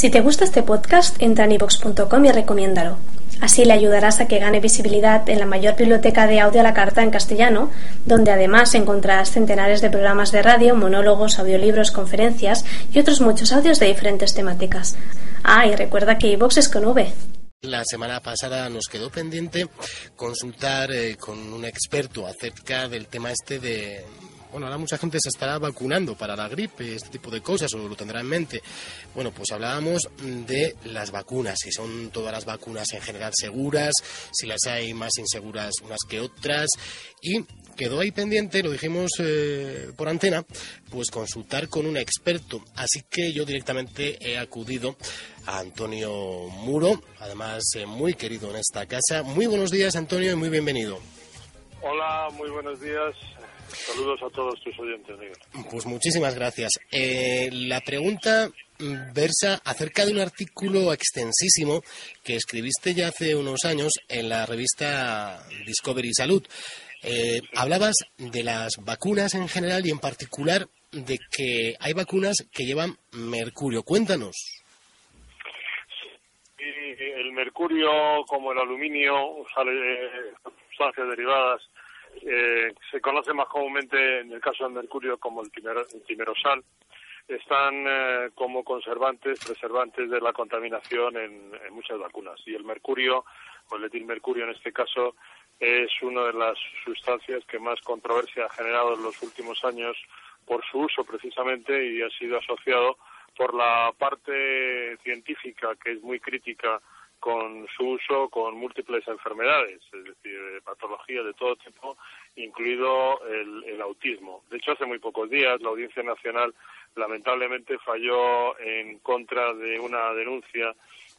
Si te gusta este podcast, entra en ivox.com y recomiéndalo. Así le ayudarás a que gane visibilidad en la mayor biblioteca de audio a la carta en castellano, donde además encontrarás centenares de programas de radio, monólogos, audiolibros, conferencias y otros muchos audios de diferentes temáticas. Ah, y recuerda que iVox es con V. La semana pasada nos quedó pendiente consultar eh, con un experto acerca del tema este de, bueno, ahora mucha gente se estará vacunando para la gripe, este tipo de cosas, o lo tendrá en mente. Bueno, pues hablábamos de las vacunas, si son todas las vacunas en general seguras, si las hay más inseguras unas que otras, y quedó ahí pendiente, lo dijimos eh, por antena, pues consultar con un experto. Así que yo directamente he acudido a Antonio Muro, además eh, muy querido en esta casa. Muy buenos días, Antonio, y muy bienvenido. Hola, muy buenos días. Saludos a todos tus oyentes, Miguel. Pues muchísimas gracias. Eh, la pregunta versa acerca de un artículo extensísimo que escribiste ya hace unos años en la revista Discovery Salud. Eh, hablabas de las vacunas en general y en particular de que hay vacunas que llevan mercurio. Cuéntanos. el mercurio, como el aluminio, sale de sustancias derivadas eh, se conoce más comúnmente en el caso del mercurio como el, timerosal, están eh, como conservantes, preservantes de la contaminación en, muchas vacunas. Y el mercurio, o el etilmercurio en este caso, es una de las sustancias que más controversia ha generado en los últimos años por su uso precisamente y ha sido asociado por la parte científica que es muy crítica con su uso con múltiples enfermedades, es decir, patologías de todo tipo, incluido el, autismo. De hecho, hace muy pocos días la Audiencia Nacional lamentablemente falló en contra de una denuncia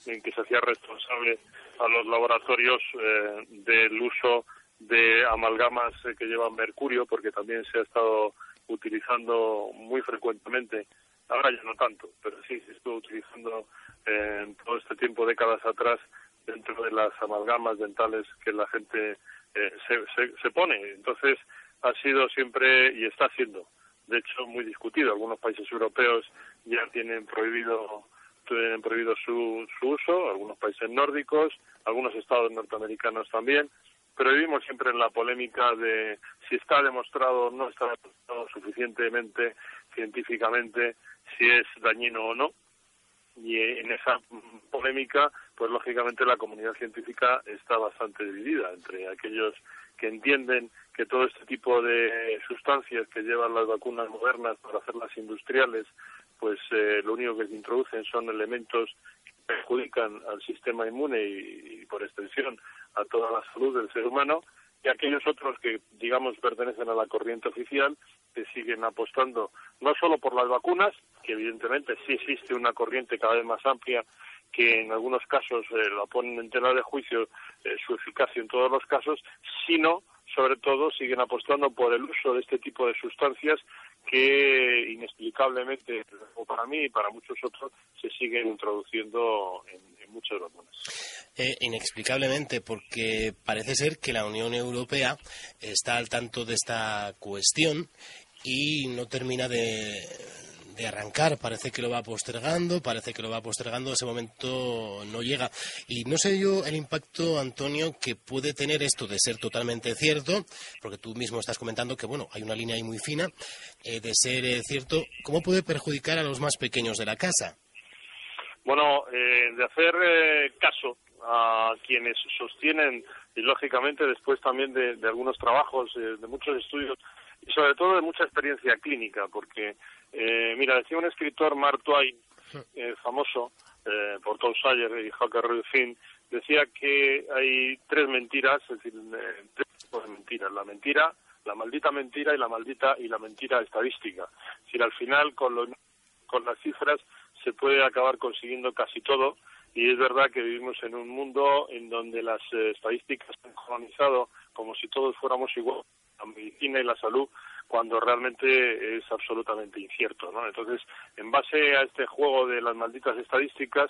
en que se hacía responsable a los laboratorios eh, del uso de amalgamas que llevan mercurio, porque también se ha estado utilizando muy frecuentemente ahora ya no tanto, pero sí se estuvo utilizando en todo este tiempo, décadas atrás, dentro de las amalgamas dentales que la gente eh, se, se, pone. Entonces, ha sido siempre y está siendo, de hecho, muy discutido. Algunos países europeos ya tienen prohibido tienen prohibido su, su uso, algunos países nórdicos, algunos estados norteamericanos también, pero vivimos siempre en la polémica de si está demostrado o no está demostrado suficientemente científicamente si es dañino o no. Y en esa polémica, pues lógicamente la comunidad científica está bastante dividida entre aquellos que entienden que todo este tipo de sustancias que llevan las vacunas modernas para hacerlas industriales, pues eh, lo único que se introducen son elementos que perjudican al sistema inmune y, por extensión a toda la salud del ser humano, y aquellos otros que, digamos, pertenecen a la corriente oficial, que siguen apostando no solo por las vacunas, que evidentemente sí existe una corriente cada vez más amplia que en algunos casos eh, la ponen en tela de juicio eh, su eficacia en todos los casos, sino, sobre todo, siguen apostando por el uso de este tipo de sustancias que inexplicablemente, o para mí y para muchos otros, se siguen introduciendo en, muchas vacunas. Eh, inexplicablemente, porque parece ser que la Unión Europea está al tanto de esta cuestión y no termina de, de arrancar. Parece que lo va postergando, parece que lo va postergando, ese momento no llega. Y no sé yo el impacto, Antonio, que puede tener esto de ser totalmente cierto, porque tú mismo estás comentando que, bueno, hay una línea ahí muy fina, eh, de ser eh, cierto, ¿cómo puede perjudicar a los más pequeños de la casa? Bueno, eh, de hacer caso a quienes sostienen, y lógicamente después también de, de algunos trabajos, de muchos estudios, y sobre todo de mucha experiencia clínica, porque, eh, mira, decía un escritor, Mark Twain, eh, famoso, eh, por Tom Sawyer y Huckleberry Finn, decía que hay tres mentiras, es decir, eh, tres tipos de mentiras. La mentira, la maldita mentira y la maldita y la mentira estadística. Es decir, al final, con, con las cifras se puede acabar consiguiendo casi todo, y es verdad que vivimos en un mundo en donde las estadísticas han colonizado como si todos fuéramos iguales la medicina y la salud cuando realmente es absolutamente incierto, ¿no? Entonces, en base a este juego de las malditas estadísticas,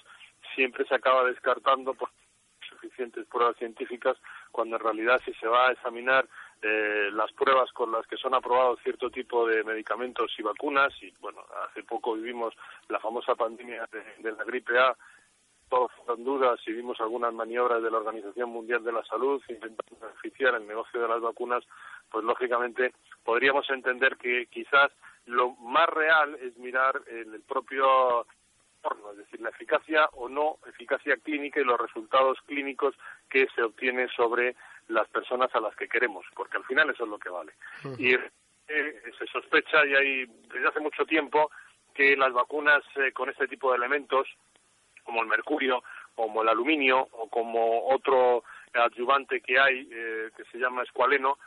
siempre se acaba descartando por suficientes pruebas científicas cuando en realidad si se va a examinar eh, las pruebas con las que son aprobados cierto tipo de medicamentos y vacunas y bueno hace poco vivimos la famosa pandemia de, la gripe A todos con dudas y vimos algunas maniobras de la Organización Mundial de la Salud intentando beneficiar el negocio de las vacunas pues lógicamente podríamos entender que quizás lo más real es mirar en el propio es decir, la eficacia o no eficacia clínica y los resultados clínicos que se obtienen sobre las personas a las que queremos, porque al final eso es lo que vale. Y eh, se sospecha, y hay desde hace mucho tiempo, que las vacunas eh, con este tipo de elementos, como el mercurio, como el aluminio o como otro adyuvante que hay, eh, que se llama escualeno,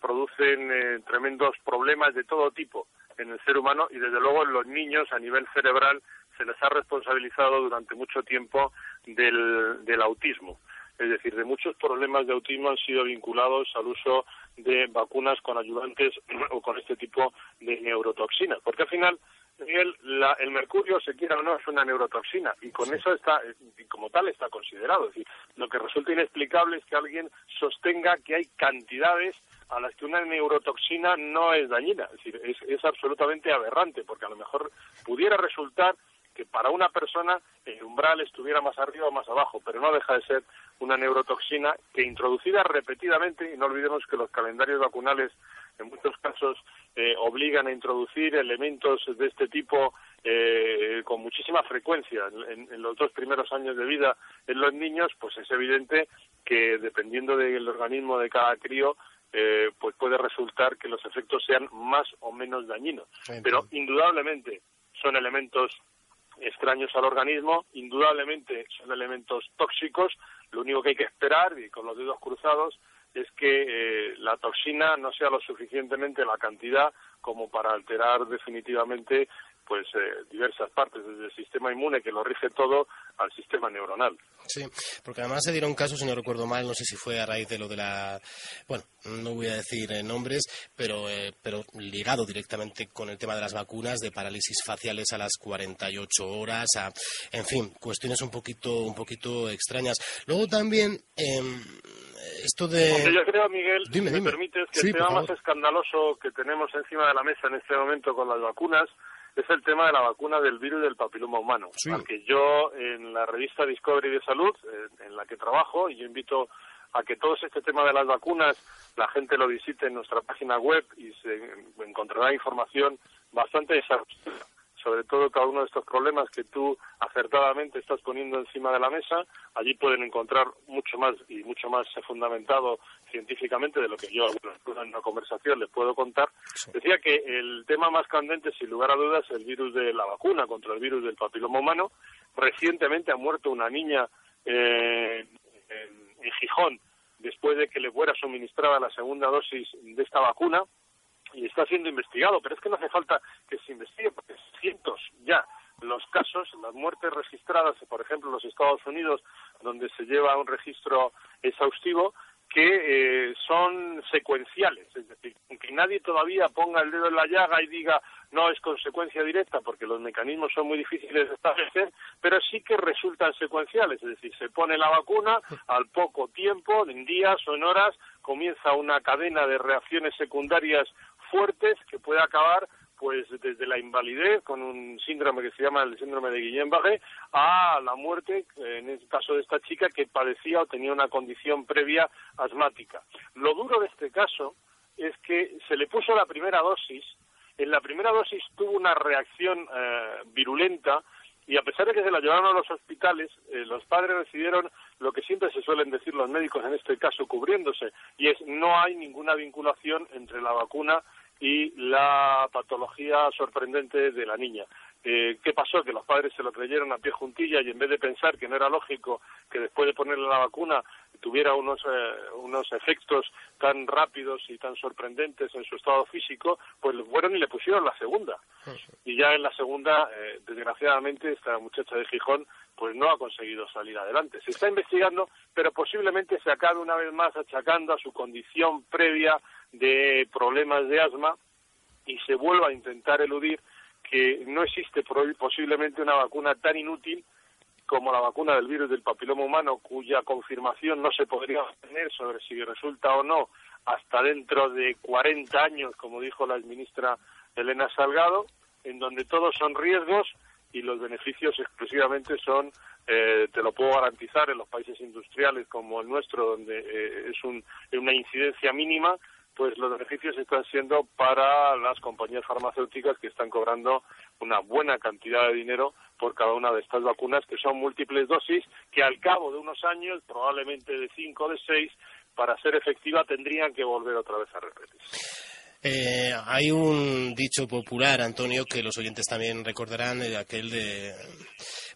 producen tremendos problemas de todo tipo en el ser humano y desde luego en los niños a nivel cerebral se les ha responsabilizado durante mucho tiempo del, del autismo. Es decir, de muchos problemas de autismo han sido vinculados al uso de vacunas con ayudantes o con este tipo de neurotoxinas. Porque al final, Miguel, el mercurio, se quiera o no, es una neurotoxina y con eso está, y como tal está considerado. Es decir, lo que resulta inexplicable es que alguien sostenga que hay cantidades a las que una neurotoxina no es dañina. Es decir, es, absolutamente aberrante, porque a lo mejor pudiera resultar que para una persona el umbral estuviera más arriba o más abajo, pero no deja de ser una neurotoxina que introducida repetidamente, y no olvidemos que los calendarios vacunales en muchos casos eh, obligan a introducir elementos de este tipo eh, con muchísima frecuencia en, los dos primeros años de vida en los niños, pues es evidente que dependiendo del organismo de cada crío, eh, pues puede resultar que los efectos sean más o menos dañinos. Pero indudablemente son elementos extraños al organismo, indudablemente son elementos tóxicos, lo único que hay que esperar, y con los dedos cruzados, es que eh, la toxina no sea lo suficientemente la cantidad como para alterar definitivamente pues eh, diversas partes, desde el sistema inmune que lo rige todo al sistema neuronal. Sí, porque además se dieron casos, si no recuerdo mal, no sé si fue a raíz de lo de la, bueno, no voy a decir eh, nombres, pero, eh, pero ligado directamente con el tema de las vacunas, de parálisis faciales a las 48 horas, a, en fin, cuestiones un poquito, un poquito extrañas. Luego también, em, esto de... yo creo, Miguel, si me permites, que el tema más escandaloso que tenemos encima de la mesa en este momento con las vacunas es el tema de la vacuna del virus del papiloma humano, sí. que yo en la revista Discovery de Salud, en la que trabajo, y yo invito a que todo este tema de las vacunas la gente lo visite en nuestra página web y se encontrará información bastante exhaustiva sobre todo cada uno de estos problemas que tú acertadamente estás poniendo encima de la mesa, allí pueden encontrar mucho más y mucho más fundamentado científicamente de lo que yo en una conversación les puedo contar. Decía que el tema más candente, sin lugar a dudas, es el virus de la vacuna contra el virus del papiloma humano. Recientemente ha muerto una niña eh, en, en Gijón después de que le fuera suministrada la segunda dosis de esta vacuna y está siendo investigado, pero es que no hace falta que se investigue, porque cientos ya los casos, las muertes registradas, por ejemplo, en los Estados Unidos, donde se lleva un registro exhaustivo, que eh, son secuenciales, es decir, aunque nadie todavía ponga el dedo en la llaga y diga no es consecuencia directa, porque los mecanismos son muy difíciles de establecer, pero sí que resultan secuenciales, es decir, se pone la vacuna, al poco tiempo, en días o en horas, comienza una cadena de reacciones secundarias fuertes que puede acabar pues desde la invalidez con un síndrome que se llama el síndrome de Guillain-Barré a la muerte en el caso de esta chica que padecía o tenía una condición previa asmática. Lo duro de este caso es que se le puso la primera dosis, en la primera dosis tuvo una reacción eh, virulenta y a pesar de que se la llevaron a los hospitales, eh, los padres decidieron lo que siempre se suelen decir los médicos en este caso cubriéndose, y es no hay ninguna vinculación entre la vacuna y la patología sorprendente de la niña. Eh, ¿Qué pasó? Que los padres se lo creyeron a pie juntilla y en vez de pensar que no era lógico que después de ponerle la vacuna tuviera unos, eh, unos efectos tan rápidos y tan sorprendentes en su estado físico, pues fueron y le pusieron la segunda. Y ya en la segunda, eh, desgraciadamente, esta muchacha de Gijón pues no ha conseguido salir adelante. Se está investigando, pero posiblemente se acabe una vez más achacando a su condición previa de problemas de asma y se vuelva a intentar eludir que no existe posiblemente una vacuna tan inútil como la vacuna del virus del papiloma humano, cuya confirmación no se podría tener sobre si resulta o no hasta dentro de 40 años, como dijo la ministra Elena Salgado, en donde todos son riesgos y los beneficios exclusivamente son, eh, te lo puedo garantizar, en los países industriales como el nuestro, donde eh, es una incidencia mínima, pues los beneficios están siendo para las compañías farmacéuticas que están cobrando una buena cantidad de dinero por cada una de estas vacunas, que son múltiples dosis, que al cabo de unos años, probablemente de cinco o de seis, para ser efectiva tendrían que volver otra vez a repetirse. Eh, hay un dicho popular, Antonio, que los oyentes también recordarán, eh, aquel de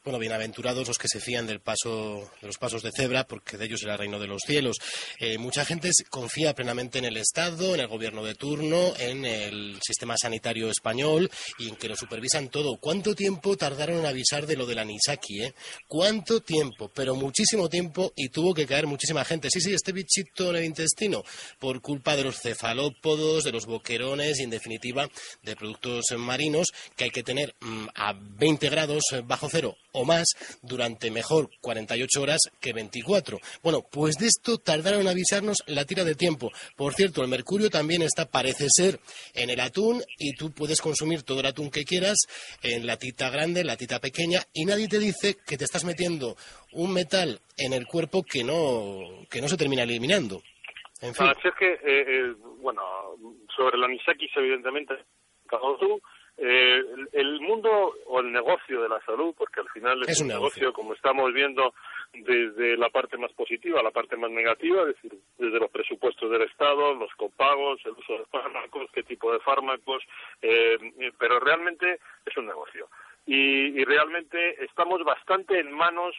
bueno, bienaventurados los que se fían del paso, de los pasos de cebra, porque de ellos será el reino de los cielos. Eh, mucha gente confía plenamente en el Estado, en el gobierno de turno, en el sistema sanitario español y en que lo supervisan todo. ¿Cuánto tiempo tardaron en avisar de lo de la Nisaki? Eh? ¿Cuánto tiempo? Pero muchísimo tiempo y tuvo que caer muchísima gente. Sí, sí, este bichito en el intestino, por culpa de los cefalópodos, de los boquerones y, en definitiva, de productos marinos que hay que tener mm, a 20 grados bajo cero o más durante mejor 48 horas que 24. Bueno, pues de esto tardaron en avisarnos la tira de tiempo. Por cierto, el mercurio también está, parece ser, en el atún y tú puedes consumir todo el atún que quieras en la tita grande, la tita pequeña y nadie te dice que te estás metiendo un metal en el cuerpo que no, que no se termina eliminando. En fin. es que, eh, eh, bueno, sobre la anisakis, evidentemente, tú eh, el mundo o el negocio de la salud, porque al final es, un negocio, como estamos viendo desde la parte más positiva a la parte más negativa, es decir, desde los presupuestos del Estado, los copagos, el uso de fármacos, qué tipo de fármacos, eh, pero realmente es un negocio. Y, realmente estamos bastante en manos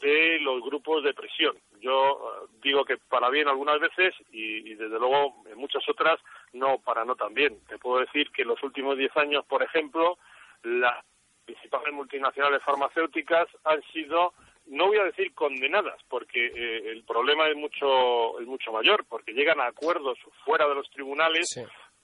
de los grupos de presión. Yo eh, digo que para bien algunas veces y desde luego en muchas otras no para no también. Te puedo decir que en los últimos diez años, por ejemplo, las principales multinacionales farmacéuticas han sido no voy a decir condenadas porque eh, el problema es mucho es mucho mayor porque llegan a acuerdos fuera de los tribunales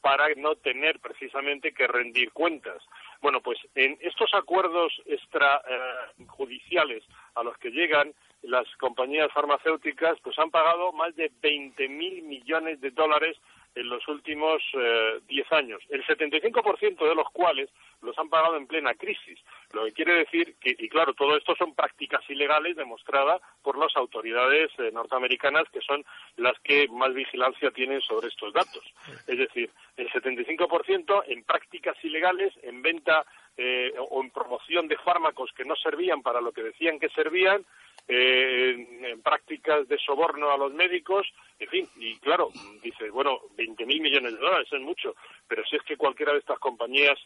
para no tener precisamente que rendir cuentas bueno pues en estos acuerdos extrajudiciales a los que llegan las compañías farmacéuticas pues han pagado más de 20 mil millones de dólares en los últimos eh, diez años, el 75% de los cuales los han pagado en plena crisis. Lo que quiere decir que, y claro, todo esto son prácticas ilegales demostradas por las autoridades eh, norteamericanas, que son las que más vigilancia tienen sobre estos datos. Es decir, el 75% en prácticas ilegales, en venta eh, o en promoción de fármacos que no servían para lo que decían que servían, en, prácticas de soborno a los médicos, en fin, y claro, dice, bueno, 20.000 mil millones de dólares es mucho, pero si es que cualquiera de estas compañías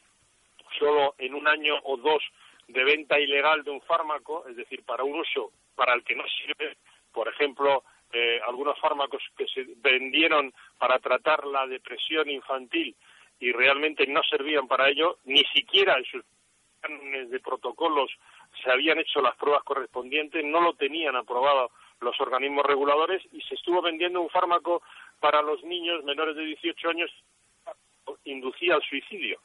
solo en un año o dos de venta ilegal de un fármaco, es decir, para un uso para el que no sirve, por ejemplo, eh, algunos fármacos que se vendieron para tratar la depresión infantil y realmente no servían para ello, ni siquiera en sus planes de protocolos se habían hecho las pruebas correspondientes, no lo tenían aprobado los organismos reguladores y se estuvo vendiendo un fármaco para los niños menores de 18 años inducía al suicidio.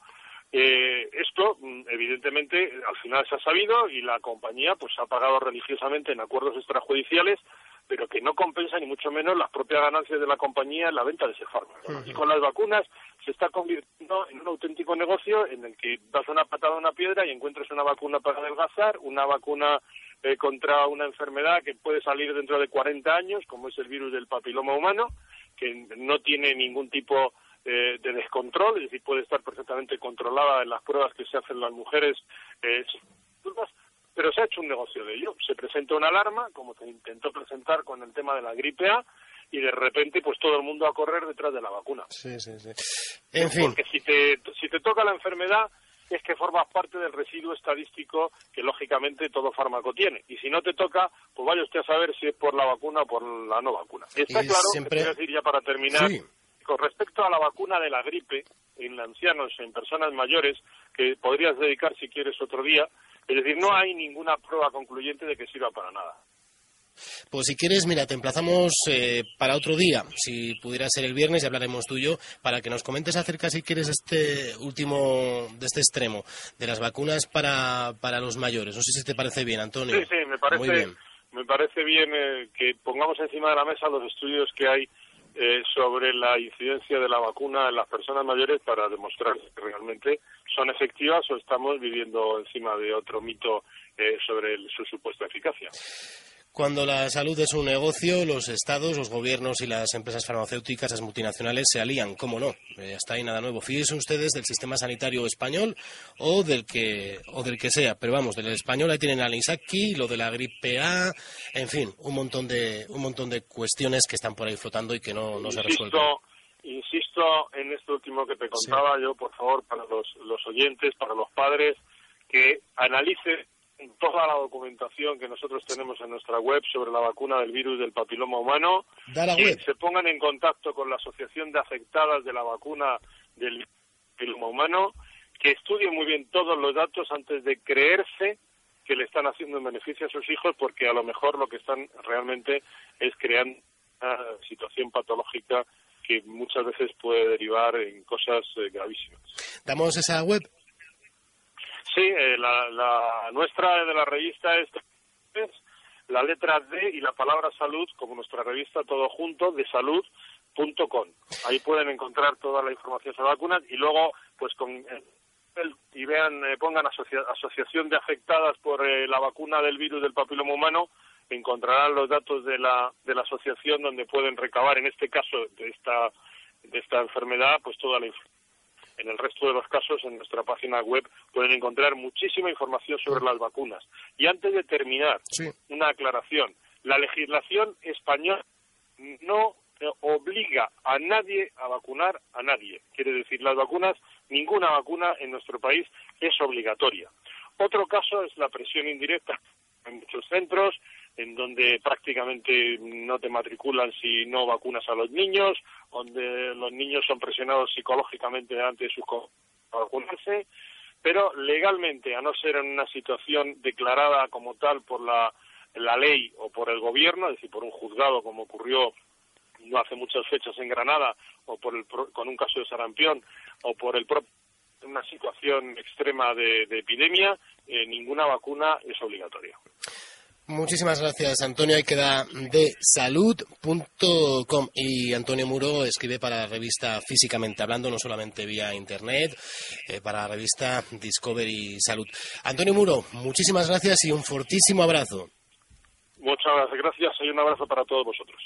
Eh, esto, mm, evidentemente, al final se ha sabido y la compañía pues ha pagado religiosamente en acuerdos extrajudiciales, pero que no compensa ni mucho menos las propias ganancias de la compañía en la venta de ese fármaco. Y con las vacunas se está convirtiendo en un auténtico negocio en el que das una patada a una piedra y encuentras una vacuna para adelgazar, una vacuna eh, contra una enfermedad que puede salir dentro de 40 años, como es el virus del papiloma humano, que no tiene ningún tipo eh, de descontrol, es decir, puede estar perfectamente controlada en las pruebas que se hacen las mujeres, eh, pero se ha hecho un negocio de ello. Se presenta una alarma, como se intentó presentar con el tema de la gripe A, y de repente pues todo el mundo a correr detrás de la vacuna. Sí, sí, sí. En fin. Porque si te, si te toca la enfermedad es que formas parte del residuo estadístico que lógicamente todo fármaco tiene. Y si no te toca, pues vaya usted a saber si es por la vacuna o por la no vacuna. Está claro, siempre... decir ya para terminar, con respecto a la vacuna de la gripe en ancianos, en personas mayores, que podrías dedicar si quieres otro día, es decir, no hay ninguna prueba concluyente de que sirva para nada. Pues si quieres, mira, te emplazamos eh, para otro día, si pudiera ser el viernes, y hablaremos tú y yo, para que nos comentes acerca, si quieres, este último, de este extremo, de las vacunas para, para los mayores. No sé si te parece bien, Antonio. Sí, sí, me parece bien, me parece bien eh, que pongamos encima de la mesa los estudios que hay eh, sobre la incidencia de la vacuna en las personas mayores para demostrar que realmente son efectivas o estamos viviendo encima de otro mito eh, sobre su supuesta eficacia. Cuando la salud es un negocio, los estados, los gobiernos y las empresas farmacéuticas, las multinacionales, se alían, ¿cómo no? Eh, hasta ahí nada nuevo. Fíjense ustedes del sistema sanitario español o del que o del que sea, pero vamos, del español ahí tienen al Insaki, lo de la gripe A, en fin, un montón de un montón de cuestiones que están por ahí flotando y que no, no se resuelven. Insisto en esto último que te contaba yo, por favor, para los, los oyentes, para los padres, que analicen toda la documentación que nosotros tenemos en nuestra web sobre la vacuna del virus del papiloma humano, que se pongan en contacto con la Asociación de Afectadas de la Vacuna del Papiloma Humano, que estudien muy bien todos los datos antes de creerse que le están haciendo un beneficio a sus hijos, porque a lo mejor lo que están realmente es creando una situación patológica que muchas veces puede derivar en cosas eh, gravísimas. Damos esa web Sí, eh, la, nuestra de la revista es la letra D y la palabra salud, como nuestra revista todo junto, de salud.com. Ahí pueden encontrar toda la información sobre vacunas y luego, pues con y vean, eh, pongan asociación de afectadas por eh, la vacuna del virus del papiloma humano, encontrarán los datos de la, de la asociación donde pueden recabar, en este caso de esta, de esta enfermedad, pues toda la información en el resto de los casos, en nuestra página web pueden encontrar muchísima información sobre las vacunas. Y antes de terminar, una aclaración. La legislación española no obliga a nadie a vacunar a nadie. Quiere decir, las vacunas, ninguna vacuna en nuestro país es obligatoria. Otro caso es la presión indirecta en muchos centros, en donde prácticamente no te matriculan si no vacunas a los niños, donde los niños son presionados psicológicamente antes de su vacunarse, pero legalmente, a no ser en una situación declarada como tal por la, la ley o por el gobierno, es decir, por un juzgado como ocurrió no hace muchas fechas en Granada, o por el, con un caso de sarampión, o por el una situación extrema de, epidemia, eh, ninguna vacuna es obligatoria. Muchísimas gracias, Antonio. Ahí queda de salud.com. Y Antonio Muro escribe para la revista Físicamente Hablando, no solamente vía Internet, eh, para la revista Discovery Salud. Antonio Muro, muchísimas gracias y un fortísimo abrazo. Muchas gracias y un abrazo para todos vosotros.